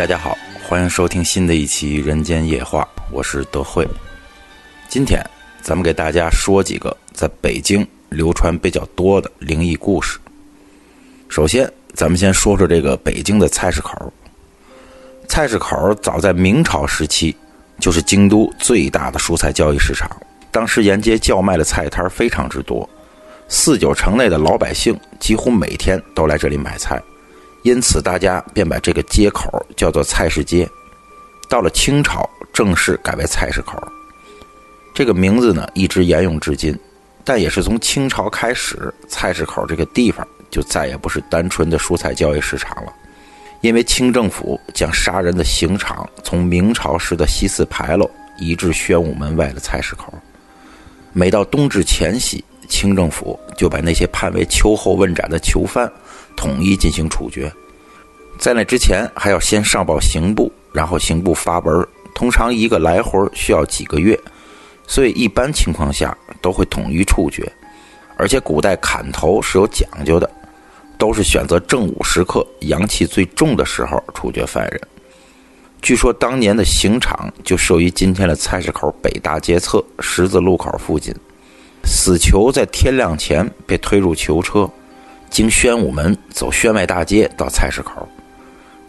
大家好，欢迎收听新的一期《人间夜话》，我是德惠。今天咱们给大家说几个在北京流传比较多的灵异故事。首先，咱们先说说这个北京的菜市口。菜市口早在明朝时期就是京都最大的蔬菜交易市场，当时沿街叫卖的菜摊非常之多，四九城内的老百姓几乎每天都来这里买菜。因此，大家便把这个街口叫做菜市街。到了清朝，正式改为菜市口。这个名字呢，一直沿用至今。但也是从清朝开始，菜市口这个地方就再也不是单纯的蔬菜交易市场了，因为清政府将杀人的刑场从明朝时的西四牌楼移至宣武门外的菜市口。每到冬至前夕，清政府就把那些判为秋后问斩的囚犯。统一进行处决，在那之前还要先上报刑部，然后刑部发文，通常一个来回需要几个月，所以一般情况下都会统一处决。而且古代砍头是有讲究的，都是选择正午时刻，阳气最重的时候处决犯人。据说当年的刑场就设于今天的菜市口北大街侧十字路口附近，死囚在天亮前被推入囚车。经宣武门走宣外大街到菜市口，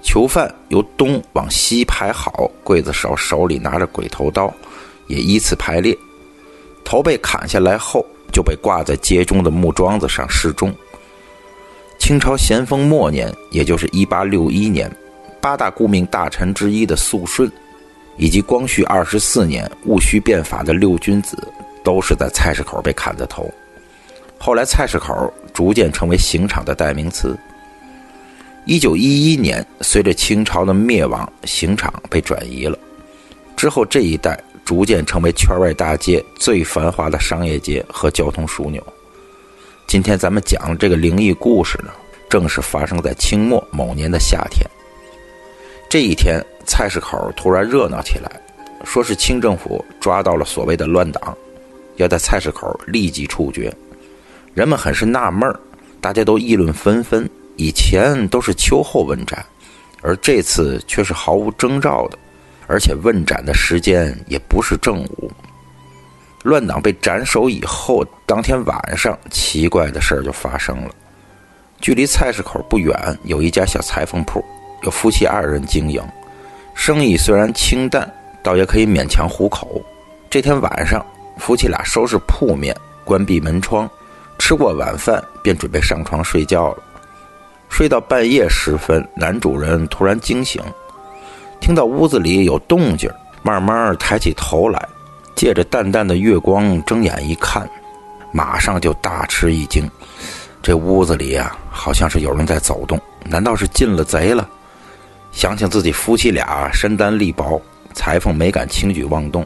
囚犯由东往西排好，刽子手手里拿着鬼头刀，也依次排列。头被砍下来后，就被挂在街中的木桩子上示众。清朝咸丰末年，也就是一八六一年，八大顾命大臣之一的肃顺，以及光绪二十四年戊戌变法的六君子，都是在菜市口被砍的头。后来，菜市口逐渐成为刑场的代名词。一九一一年，随着清朝的灭亡，刑场被转移了。之后，这一带逐渐成为圈外大街最繁华的商业街和交通枢纽。今天咱们讲这个灵异故事呢，正是发生在清末某年的夏天。这一天，菜市口突然热闹起来，说是清政府抓到了所谓的乱党，要在菜市口立即处决。人们很是纳闷，大家都议论纷纷。以前都是秋后问斩，而这次却是毫无征兆的，而且问斩的时间也不是正午。乱党被斩首以后，当天晚上，奇怪的事儿就发生了。距离菜市口不远，有一家小裁缝铺，有夫妻二人经营，生意虽然清淡，倒也可以勉强糊口。这天晚上，夫妻俩收拾铺面，关闭门窗。吃过晚饭，便准备上床睡觉了。睡到半夜时分，男主人突然惊醒，听到屋子里有动静，慢慢抬起头来，借着淡淡的月光睁眼一看，马上就大吃一惊。这屋子里呀，好像是有人在走动，难道是进了贼了？想想自己夫妻俩身单力薄，裁缝没敢轻举妄动。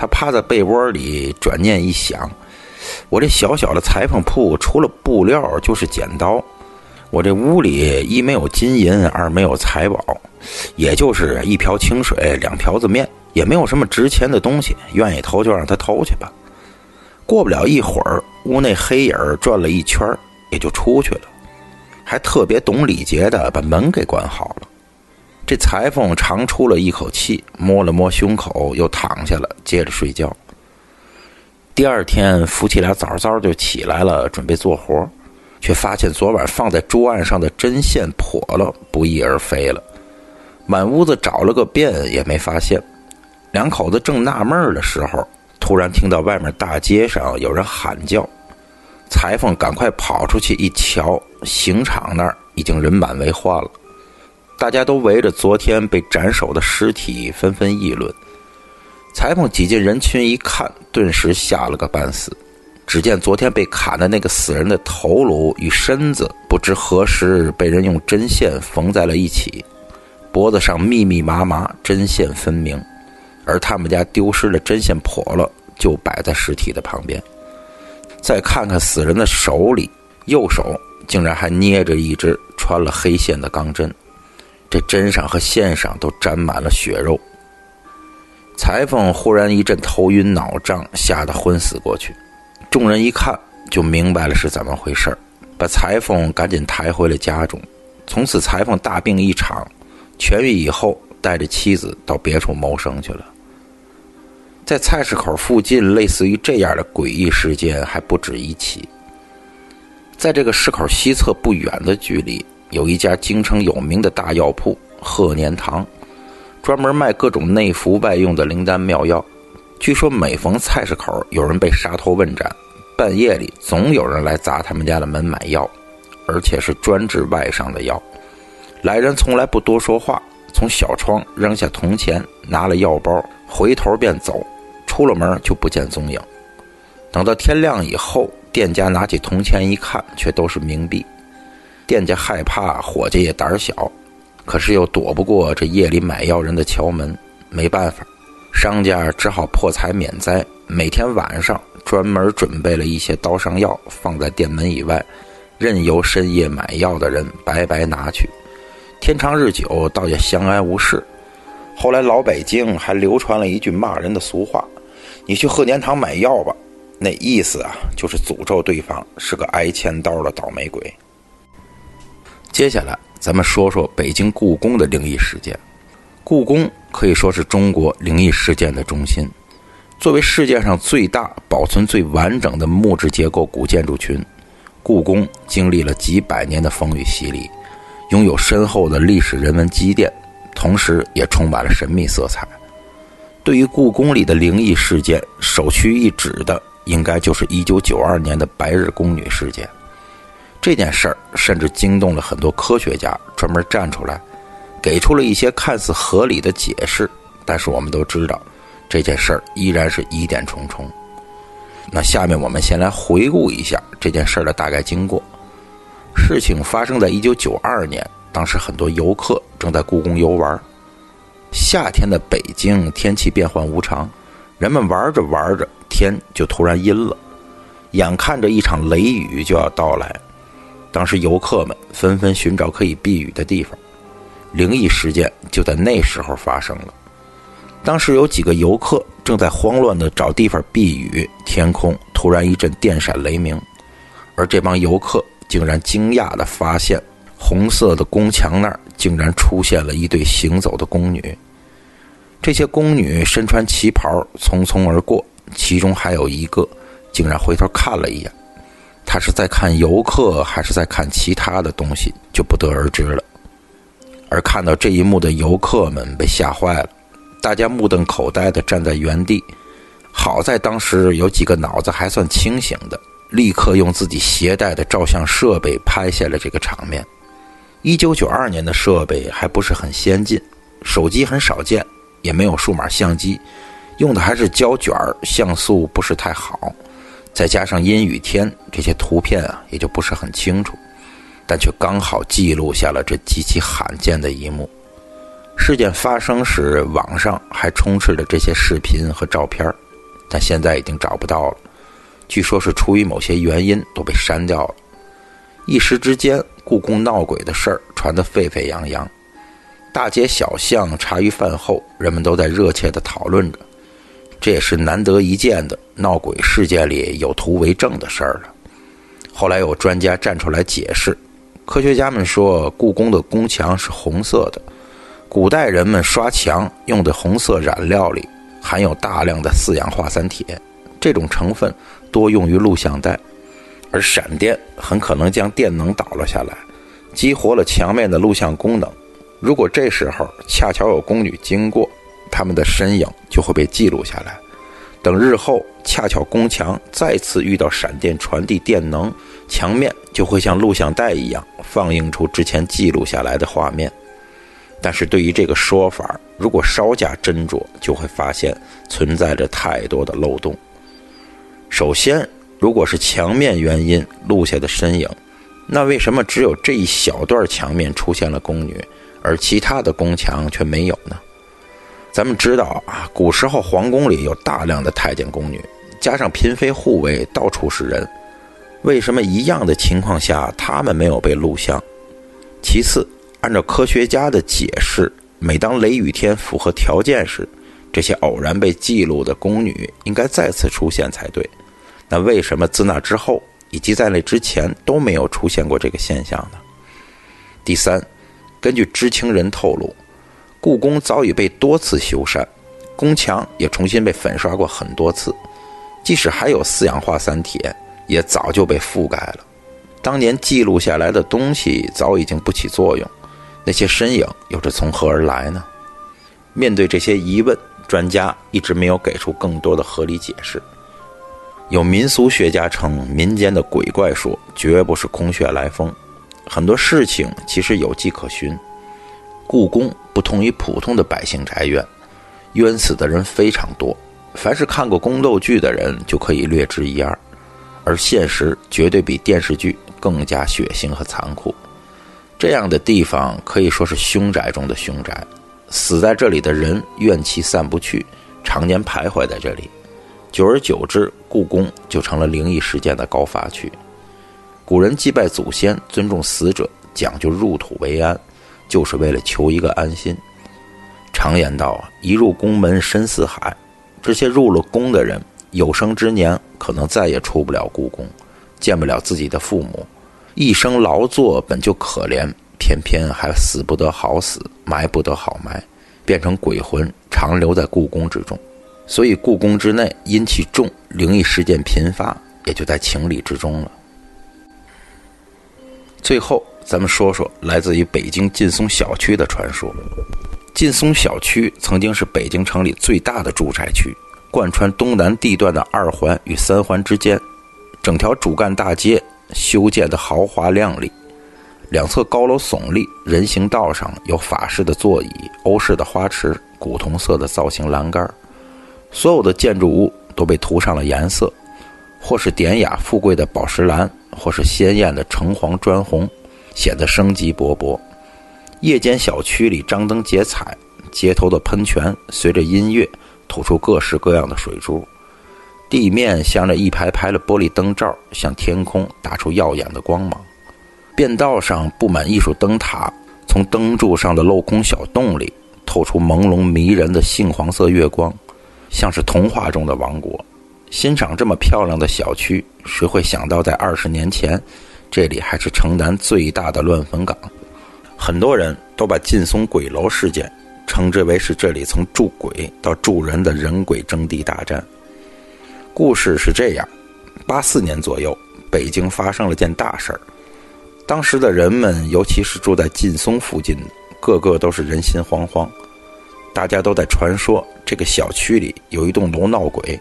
他趴在被窝里，转念一想。我这小小的裁缝铺，除了布料就是剪刀。我这屋里一没有金银，二没有财宝，也就是一瓢清水，两瓢子面，也没有什么值钱的东西。愿意偷就让他偷去吧。过不了一会儿，屋内黑影转了一圈，也就出去了，还特别懂礼节的把门给关好了。这裁缝长出了一口气，摸了摸胸口，又躺下了，接着睡觉。第二天，夫妻俩早早就起来了，准备做活，却发现昨晚放在桌案上的针线破了，不翼而飞了。满屋子找了个遍，也没发现。两口子正纳闷的时候，突然听到外面大街上有人喊叫。裁缝赶快跑出去一瞧，刑场那儿已经人满为患了，大家都围着昨天被斩首的尸体纷纷议论。裁缝挤进人群一看，顿时吓了个半死。只见昨天被砍的那个死人的头颅与身子，不知何时被人用针线缝在了一起，脖子上密密麻麻，针线分明。而他们家丢失的针线破了，就摆在尸体的旁边。再看看死人的手里，右手竟然还捏着一只穿了黑线的钢针，这针上和线上都沾满了血肉。裁缝忽然一阵头晕脑胀，吓得昏死过去。众人一看就明白了是怎么回事把裁缝赶紧抬回了家中。从此，裁缝大病一场，痊愈以后，带着妻子到别处谋生去了。在菜市口附近，类似于这样的诡异事件还不止一起。在这个市口西侧不远的距离，有一家京城有名的大药铺——鹤年堂，专门卖各种内服外用的灵丹妙药。据说每逢菜市口有人被杀头问斩，半夜里总有人来砸他们家的门买药，而且是专治外伤的药。来人从来不多说话，从小窗扔下铜钱，拿了药包，回头便走，出了门就不见踪影。等到天亮以后。店家拿起铜钱一看，却都是冥币。店家害怕，伙计也胆小，可是又躲不过这夜里买药人的敲门。没办法，商家只好破财免灾，每天晚上专门准备了一些刀伤药，放在店门以外，任由深夜买药的人白白拿去。天长日久，倒也相安无事。后来老北京还流传了一句骂人的俗话：“你去贺年堂买药吧。”那意思啊，就是诅咒对方是个挨千刀的倒霉鬼。接下来，咱们说说北京故宫的灵异事件。故宫可以说是中国灵异事件的中心。作为世界上最大、保存最完整的木质结构古建筑群，故宫经历了几百年的风雨洗礼，拥有深厚的历史人文积淀，同时也充满了神秘色彩。对于故宫里的灵异事件，首屈一指的。应该就是一九九二年的白日宫女事件，这件事儿甚至惊动了很多科学家，专门站出来，给出了一些看似合理的解释。但是我们都知道，这件事儿依然是疑点重重。那下面我们先来回顾一下这件事儿的大概经过。事情发生在一九九二年，当时很多游客正在故宫游玩。夏天的北京天气变幻无常，人们玩着玩着。天就突然阴了，眼看着一场雷雨就要到来，当时游客们纷纷寻找可以避雨的地方，灵异事件就在那时候发生了。当时有几个游客正在慌乱地找地方避雨，天空突然一阵电闪雷鸣，而这帮游客竟然惊讶地发现，红色的宫墙那儿竟然出现了一对行走的宫女，这些宫女身穿旗袍，匆匆而过。其中还有一个，竟然回头看了一眼，他是在看游客还是在看其他的东西，就不得而知了。而看到这一幕的游客们被吓坏了，大家目瞪口呆地站在原地。好在当时有几个脑子还算清醒的，立刻用自己携带的照相设备拍下了这个场面。一九九二年的设备还不是很先进，手机很少见，也没有数码相机。用的还是胶卷，像素不是太好，再加上阴雨天，这些图片啊也就不是很清楚，但却刚好记录下了这极其罕见的一幕。事件发生时，网上还充斥着这些视频和照片，但现在已经找不到了。据说是出于某些原因都被删掉了。一时之间，故宫闹鬼的事儿传得沸沸扬扬，大街小巷，茶余饭后，人们都在热切地讨论着。这也是难得一见的闹鬼事件里有图为证的事儿了。后来有专家站出来解释，科学家们说，故宫的宫墙是红色的，古代人们刷墙用的红色染料里含有大量的四氧化三铁，这种成分多用于录像带，而闪电很可能将电能导了下来，激活了墙面的录像功能。如果这时候恰巧有宫女经过，他们的身影就会被记录下来，等日后恰巧宫墙再次遇到闪电传递电能，墙面就会像录像带一样放映出之前记录下来的画面。但是对于这个说法，如果稍加斟酌，就会发现存在着太多的漏洞。首先，如果是墙面原因录下的身影，那为什么只有这一小段墙面出现了宫女，而其他的宫墙却没有呢？咱们知道啊，古时候皇宫里有大量的太监宫女，加上嫔妃护卫到处是人，为什么一样的情况下他们没有被录像？其次，按照科学家的解释，每当雷雨天符合条件时，这些偶然被记录的宫女应该再次出现才对。那为什么自那之后以及在那之前都没有出现过这个现象呢？第三，根据知情人透露。故宫早已被多次修缮，宫墙也重新被粉刷过很多次，即使还有四氧化三铁，也早就被覆盖了。当年记录下来的东西早已经不起作用，那些身影又是从何而来呢？面对这些疑问，专家一直没有给出更多的合理解释。有民俗学家称，民间的鬼怪说绝不是空穴来风，很多事情其实有迹可循。故宫不同于普通的百姓宅院，冤死的人非常多，凡是看过宫斗剧的人就可以略知一二。而现实绝对比电视剧更加血腥和残酷。这样的地方可以说是凶宅中的凶宅，死在这里的人怨气散不去，常年徘徊在这里。久而久之，故宫就成了灵异事件的高发区。古人祭拜祖先、尊重死者、讲究入土为安，就是为了求一个安心。常言道啊：“一入宫门深似海。”这些入了宫的人，有生之年可能再也出不了故宫，见不了自己的父母。一生劳作本就可怜，偏偏还死不得好死，埋不得好埋，变成鬼魂，长留在故宫之中。所以，故宫之内阴气重，灵异事件频发，也就在情理之中了。最后，咱们说说来自于北京劲松小区的传说。劲松小区曾经是北京城里最大的住宅区，贯穿东南地段的二环与三环之间，整条主干大街修建的豪华亮丽，两侧高楼耸立，人行道上有法式的座椅、欧式的花池、古铜色的造型栏杆。所有的建筑物都被涂上了颜色，或是典雅富贵的宝石蓝，或是鲜艳的橙黄砖红，显得生机勃勃。夜间小区里张灯结彩，街头的喷泉随着音乐吐出各式各样的水珠，地面镶着一排排的玻璃灯罩，向天空打出耀眼的光芒。便道上布满艺术灯塔，从灯柱上的镂空小洞里透出朦胧迷人的杏黄色月光。像是童话中的王国，欣赏这么漂亮的小区，谁会想到在二十年前，这里还是城南最大的乱坟岗？很多人都把劲松鬼楼事件称之为是这里从住鬼到住人的人鬼争地大战。故事是这样：八四年左右，北京发生了件大事儿，当时的人们，尤其是住在劲松附近，个个都是人心惶惶。大家都在传说，这个小区里有一栋楼闹鬼。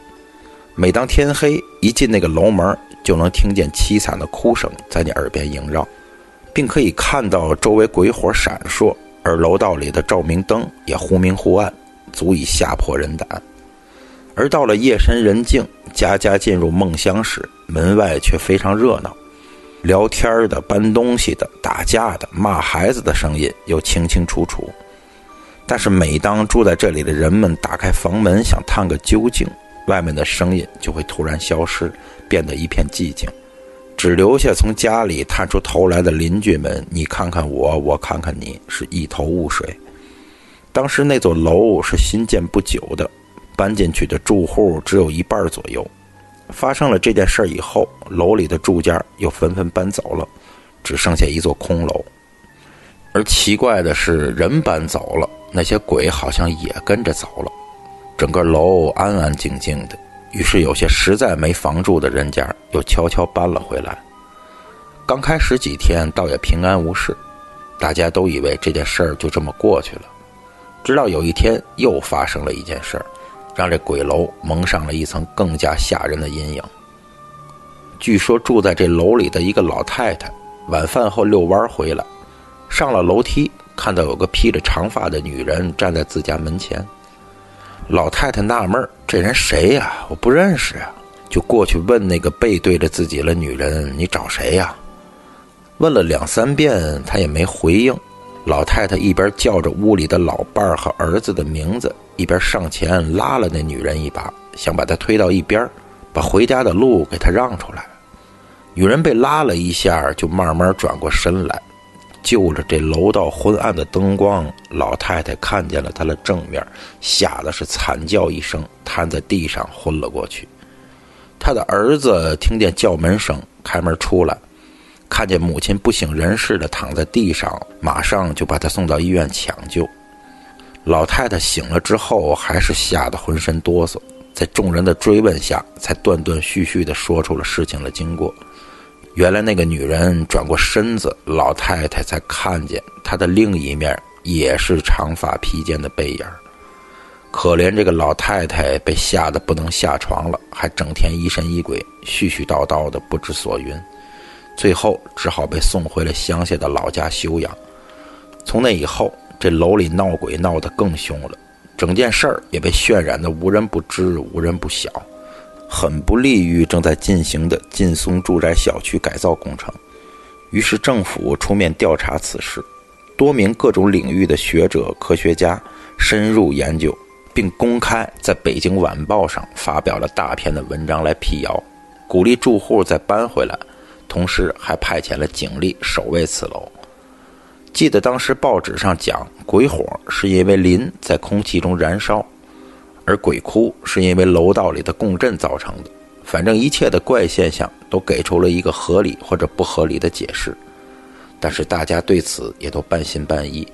每当天黑，一进那个楼门，就能听见凄惨的哭声在你耳边萦绕，并可以看到周围鬼火闪烁，而楼道里的照明灯也忽明忽暗，足以吓破人胆。而到了夜深人静，家家进入梦乡时，门外却非常热闹，聊天的、搬东西的、打架的、骂孩子的声音又清清楚楚。但是，每当住在这里的人们打开房门想探个究竟，外面的声音就会突然消失，变得一片寂静，只留下从家里探出头来的邻居们。你看看我，我看看你，是一头雾水。当时那座楼是新建不久的，搬进去的住户只有一半左右。发生了这件事以后，楼里的住家又纷纷搬走了，只剩下一座空楼。而奇怪的是，人搬走了。那些鬼好像也跟着走了，整个楼安安静静的。于是有些实在没房住的人家又悄悄搬了回来。刚开始几天倒也平安无事，大家都以为这件事儿就这么过去了。直到有一天又发生了一件事儿，让这鬼楼蒙上了一层更加吓人的阴影。据说住在这楼里的一个老太太，晚饭后遛弯回来，上了楼梯。看到有个披着长发的女人站在自家门前，老太太纳闷：“这人谁呀？我不认识啊！”就过去问那个背对着自己的女人：“你找谁呀？”问了两三遍，她也没回应。老太太一边叫着屋里的老伴儿和儿子的名字，一边上前拉了那女人一把，想把她推到一边，把回家的路给她让出来。女人被拉了一下，就慢慢转过身来。就着这楼道昏暗的灯光，老太太看见了他的正面，吓得是惨叫一声，瘫在地上昏了过去。他的儿子听见叫门声，开门出来，看见母亲不省人事的躺在地上，马上就把他送到医院抢救。老太太醒了之后，还是吓得浑身哆嗦，在众人的追问下，才断断续续地说出了事情的经过。原来那个女人转过身子，老太太才看见她的另一面也是长发披肩的背影。可怜这个老太太被吓得不能下床了，还整天疑神疑鬼、絮絮叨叨的不知所云，最后只好被送回了乡下的老家休养。从那以后，这楼里闹鬼闹得更凶了，整件事儿也被渲染得无人不知、无人不晓，很不利于正在进行的劲松住宅小区改造工程。于是政府出面调查此事，多名各种领域的学者、科学家深入研究。并公开在北京晚报上发表了大篇的文章来辟谣，鼓励住户再搬回来，同时还派遣了警力守卫此楼。记得当时报纸上讲，鬼火是因为磷在空气中燃烧，而鬼哭是因为楼道里的共振造成的。反正一切的怪现象都给出了一个合理或者不合理的解释，但是大家对此也都半信半疑。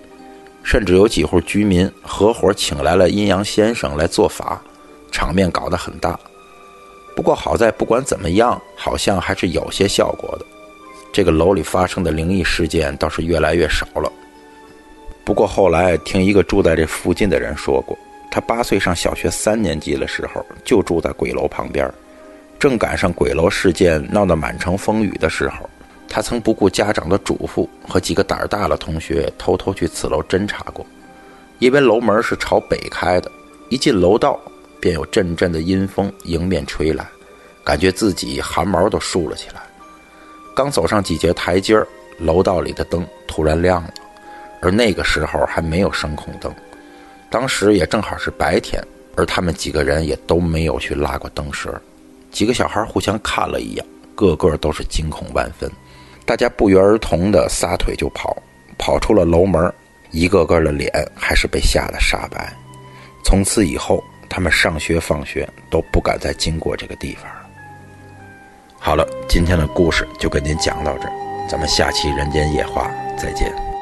甚至有几户居民合伙请来了阴阳先生来做法，场面搞得很大。不过好在不管怎么样，好像还是有些效果的。这个楼里发生的灵异事件倒是越来越少了。不过后来听一个住在这附近的人说过，他八岁上小学三年级的时候就住在鬼楼旁边，正赶上鬼楼事件闹得满城风雨的时候。他曾不顾家长的嘱咐，和几个胆儿大的同学偷偷去此楼侦查过。因为楼门是朝北开的，一进楼道便有阵阵的阴风迎面吹来，感觉自己汗毛都竖了起来。刚走上几节台阶，楼道里的灯突然亮了，而那个时候还没有声控灯。当时也正好是白天，而他们几个人也都没有去拉过灯绳。几个小孩互相看了一眼，个个都是惊恐万分。大家不约而同地撒腿就跑，跑出了楼门，一个个的脸还是被吓得煞白。从此以后，他们上学放学都不敢再经过这个地方了。好了，今天的故事就跟您讲到这儿，咱们下期《人间夜话》再见。